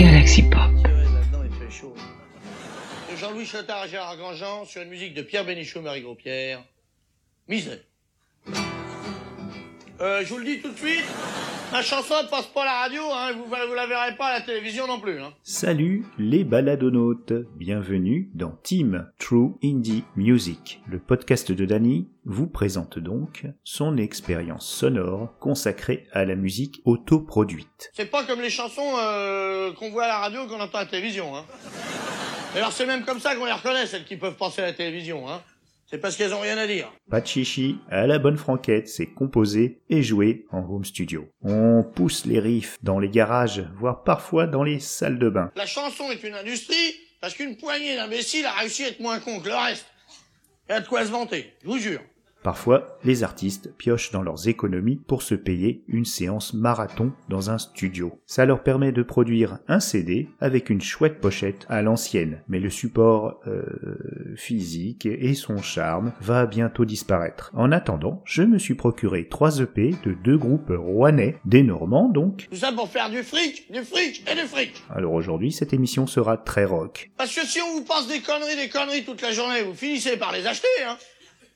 Galaxy Pop. Jean-Louis Chotard à Gérard Grandjean sur une musique de Pierre Bénichou, Marie Gros-Pierre. Euh, je vous le dis tout de suite, ma chanson ne passe pas à la radio, hein, vous, vous la verrez pas à la télévision non plus. Hein. Salut les baladonautes, bienvenue dans Team True Indie Music. Le podcast de Danny vous présente donc son expérience sonore consacrée à la musique autoproduite. C'est pas comme les chansons euh, qu'on voit à la radio qu'on entend à la télévision. Hein. Alors c'est même comme ça qu'on les reconnaît, celles qui peuvent passer à la télévision. Hein. C'est parce qu'elles ont rien à dire. Pas de chichi, à la bonne franquette, c'est composé et joué en home studio. On pousse les riffs dans les garages, voire parfois dans les salles de bain. La chanson est une industrie parce qu'une poignée d'imbéciles a réussi à être moins con que le reste. Y a de quoi se vanter, je vous jure. Parfois, les artistes piochent dans leurs économies pour se payer une séance marathon dans un studio. Ça leur permet de produire un CD avec une chouette pochette à l'ancienne, mais le support euh, physique et son charme va bientôt disparaître. En attendant, je me suis procuré trois EP de deux groupes rouennais, des Normands donc. Tout ça pour faire du fric, du fric et du fric. Alors aujourd'hui, cette émission sera très rock. Parce que si on vous passe des conneries, des conneries toute la journée, vous finissez par les acheter, hein.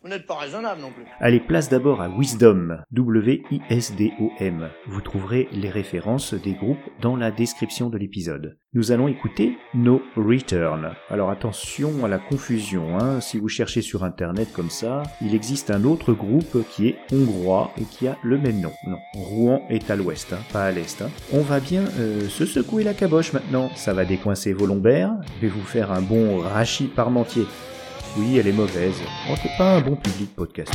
Vous n'êtes pas raisonnable non plus. Allez, place d'abord à Wisdom, W-I-S-D-O-M. Vous trouverez les références des groupes dans la description de l'épisode. Nous allons écouter No Return. Alors attention à la confusion, hein. si vous cherchez sur internet comme ça, il existe un autre groupe qui est hongrois et qui a le même nom. Non, Rouen est à l'ouest, hein, pas à l'est. Hein. On va bien euh, se secouer la caboche maintenant. Ça va décoincer vos lombaires, je vais vous faire un bon rachis parmentier. Oui, elle est mauvaise. Oh, c'est pas un bon public podcast.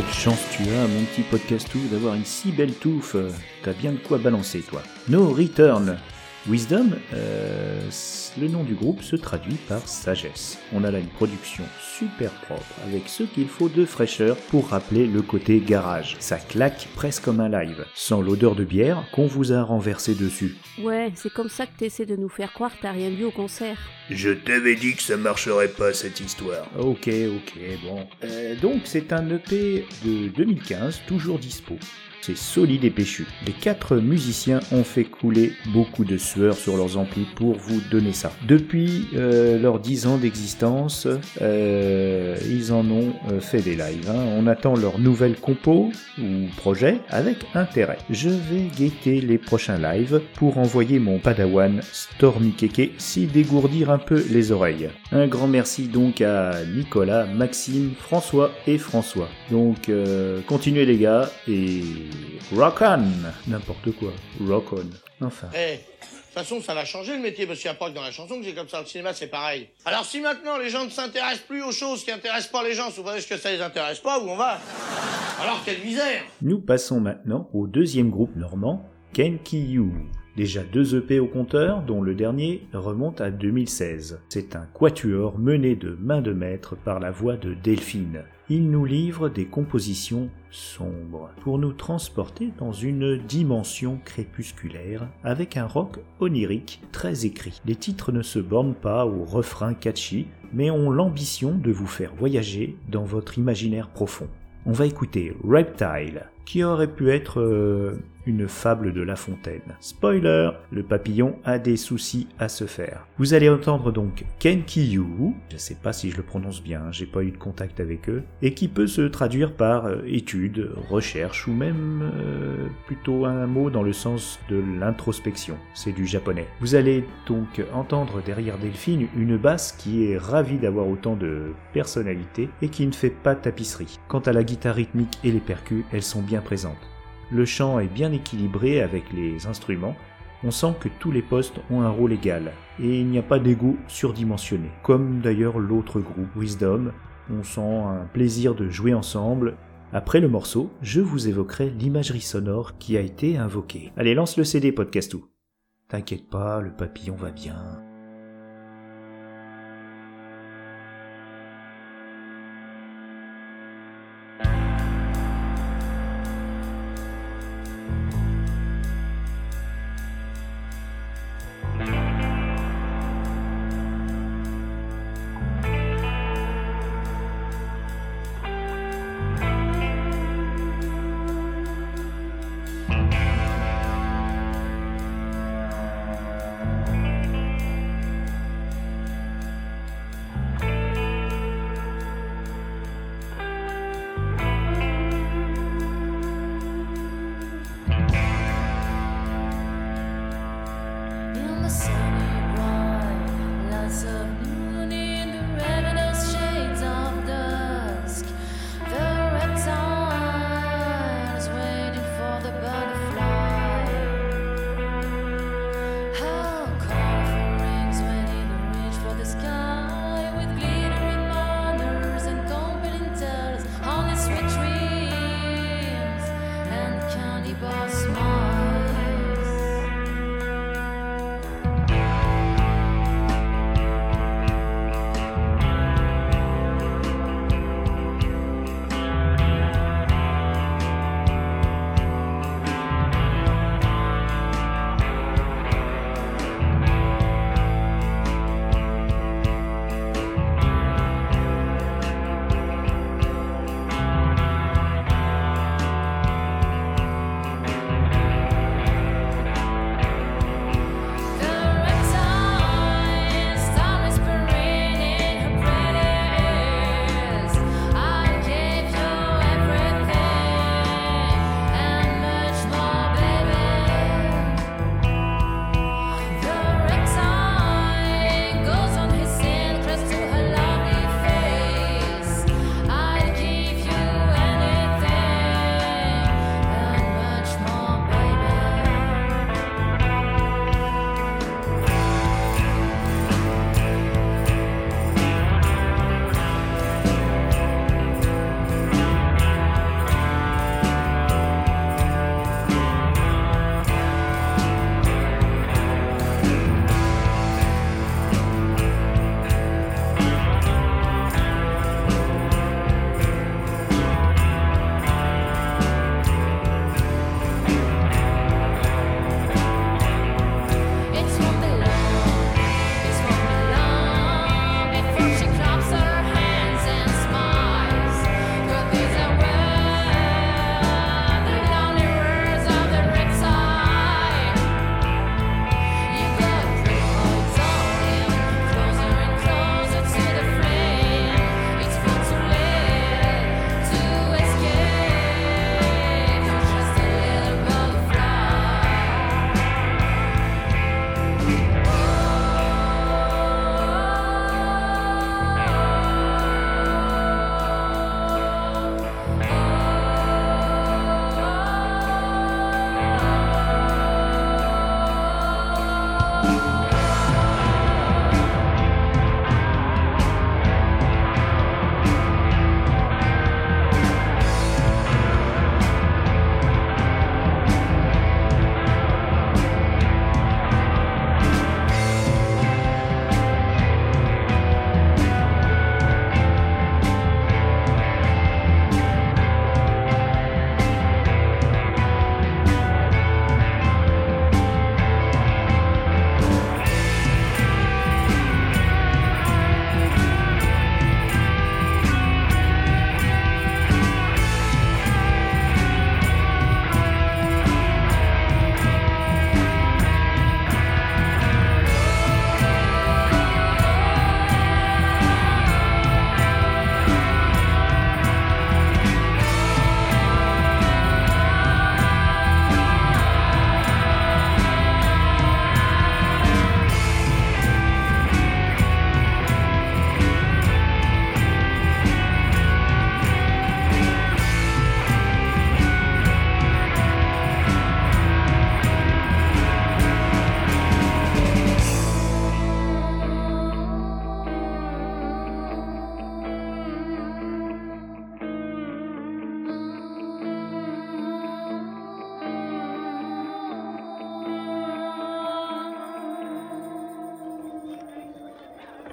Quelle chance tu as, mon petit podcastou, d'avoir une si belle touffe. T'as bien de quoi balancer, toi. No Return. Wisdom, euh, le nom du groupe se traduit par sagesse. On a là une production super propre, avec ce qu'il faut de fraîcheur pour rappeler le côté garage. Ça claque presque comme un live, sans l'odeur de bière qu'on vous a renversé dessus. Ouais, c'est comme ça que t'essaies de nous faire croire que t'as rien vu au concert. Je t'avais dit que ça marcherait pas cette histoire. Ok, ok, bon. Euh, donc c'est un EP de 2015, toujours dispo. C'est solide et péchu. Les quatre musiciens ont fait couler beaucoup de sueur sur leurs amplis pour vous donner ça. Depuis euh, leurs 10 ans d'existence, euh, ils en ont euh, fait des lives. hein. On attend leur nouvelle compo ou projet avec intérêt. Je vais guetter les prochains lives pour envoyer mon padawan Stormy Keke s'y dégourdir un peu les oreilles. Un grand merci donc à Nicolas, Maxime, François et François. Donc continuez les gars et rock on N'importe quoi, rock on. Enfin. Eh, de toute façon, ça va changer le métier, parce qu'il n'y a pas que dans la chanson que j'ai comme ça. Le cinéma, c'est pareil. Alors, si maintenant les gens ne s'intéressent plus aux choses qui intéressent pas les gens, vous voyez que ça les intéresse pas, où on va? Alors, quelle misère Nous passons maintenant au deuxième groupe normand, Kenkiyu. Déjà deux EP au compteur, dont le dernier remonte à 2016. C'est un quatuor mené de main de maître par la voix de Delphine. Il nous livre des compositions sombres pour nous transporter dans une dimension crépusculaire avec un rock onirique très écrit. Les titres ne se bornent pas au refrain catchy, mais ont l'ambition de vous faire voyager dans votre imaginaire profond. On va écouter Reptile, qui aurait pu être euh, une fable de La Fontaine. Spoiler, le papillon a des soucis à se faire. Vous allez entendre donc Kenkiyu, je sais pas si je le prononce bien, j'ai pas eu de contact avec eux, et qui peut se traduire par euh, étude, recherche ou même euh, plutôt un mot dans le sens de l'introspection. C'est du japonais. Vous allez donc entendre derrière Delphine une basse qui est ravie d'avoir autant de personnalité et qui ne fait pas tapisserie. Quant à la guitare rythmique et les percus, elles sont bien présentes. Le chant est bien équilibré avec les instruments. On sent que tous les postes ont un rôle égal et il n'y a pas d'ego surdimensionné. Comme d'ailleurs l'autre groupe Wisdom, on sent un plaisir de jouer ensemble. Après le morceau, je vous évoquerai l'imagerie sonore qui a été invoquée. Allez, lance le CD Podcastou. T'inquiète pas, le papillon va bien.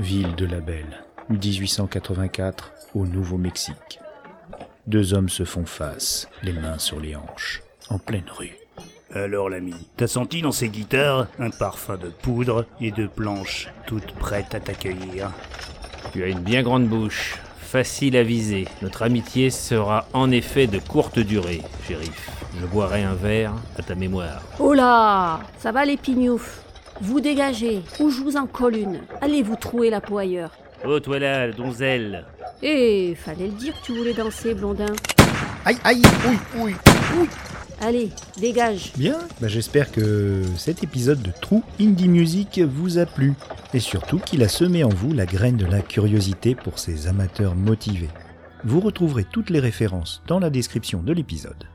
Ville de la Belle, 1884, au Nouveau-Mexique. Deux hommes se font face, les mains sur les hanches, en pleine rue. Alors l'ami, t'as senti dans ces guitares un parfum de poudre et de planches toutes prêtes à t'accueillir? Tu as une bien grande bouche, facile à viser. Notre amitié sera en effet de courte durée, shérif. Je boirai un verre à ta mémoire. Oh là Ça va les pignoufs? Vous dégagez, ou je vous en colle une. Allez vous trouer la peau ailleurs. Oh, toi là, donzelle Eh, fallait le dire que tu voulais danser, blondin. Aïe, aïe, oui, oui, oui. Allez, dégage. Bien, bah j'espère que cet épisode de True Indie Music vous a plu et surtout qu'il a semé en vous la graine de la curiosité pour ces amateurs motivés. Vous retrouverez toutes les références dans la description de l'épisode.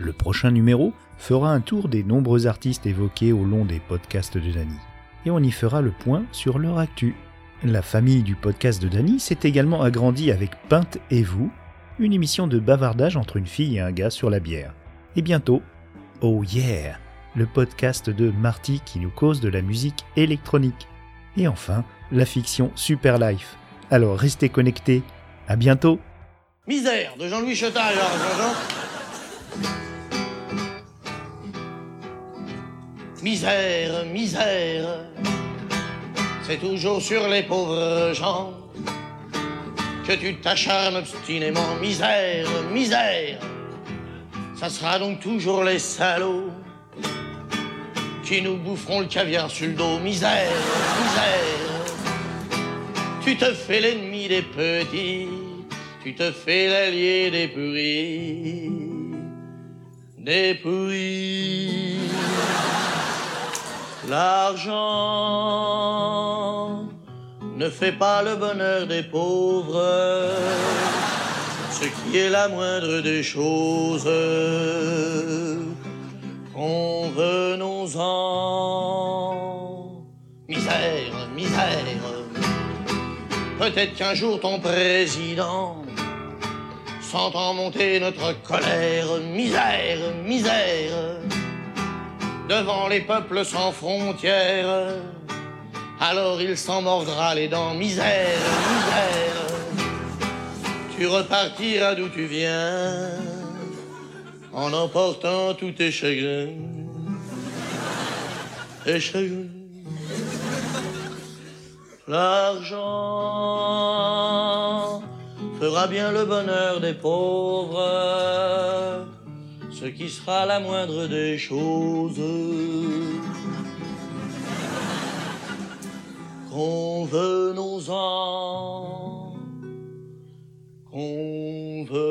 Le prochain numéro fera un tour des nombreux artistes évoqués au long des podcasts de Dany et on y fera le point sur leur actu. La famille du podcast de Dany s'est également agrandie avec Peinte et vous, une émission de bavardage entre une fille et un gars sur la bière. Et bientôt, Oh Yeah, le podcast de Marty qui nous cause de la musique électronique. Et enfin, la fiction Super Life. Alors restez connectés. À bientôt. Misère de Jean-Louis Jean-Jean. Misère, misère, c'est toujours sur les pauvres gens que tu t'acharnes obstinément. Misère, misère, ça sera donc toujours les salauds qui nous boufferont le caviar sur le dos. Misère, misère, tu te fais l'ennemi des petits, tu te fais l'allié des pourris, des pourris. L'argent ne fait pas le bonheur des pauvres, ce qui est la moindre des choses. Convenons-en. Misère, misère. Peut-être qu'un jour ton président sentant monter notre colère, misère, misère, devant les peuples sans frontières, alors il s'en mordra les dents, misère, misère. Tu repartiras d'où tu viens, en emportant tous tes chagrins, tes chagrins. L'argent fera bien le bonheur des pauvres, ce qui sera la moindre des choses. Convenons-en, convenons-en.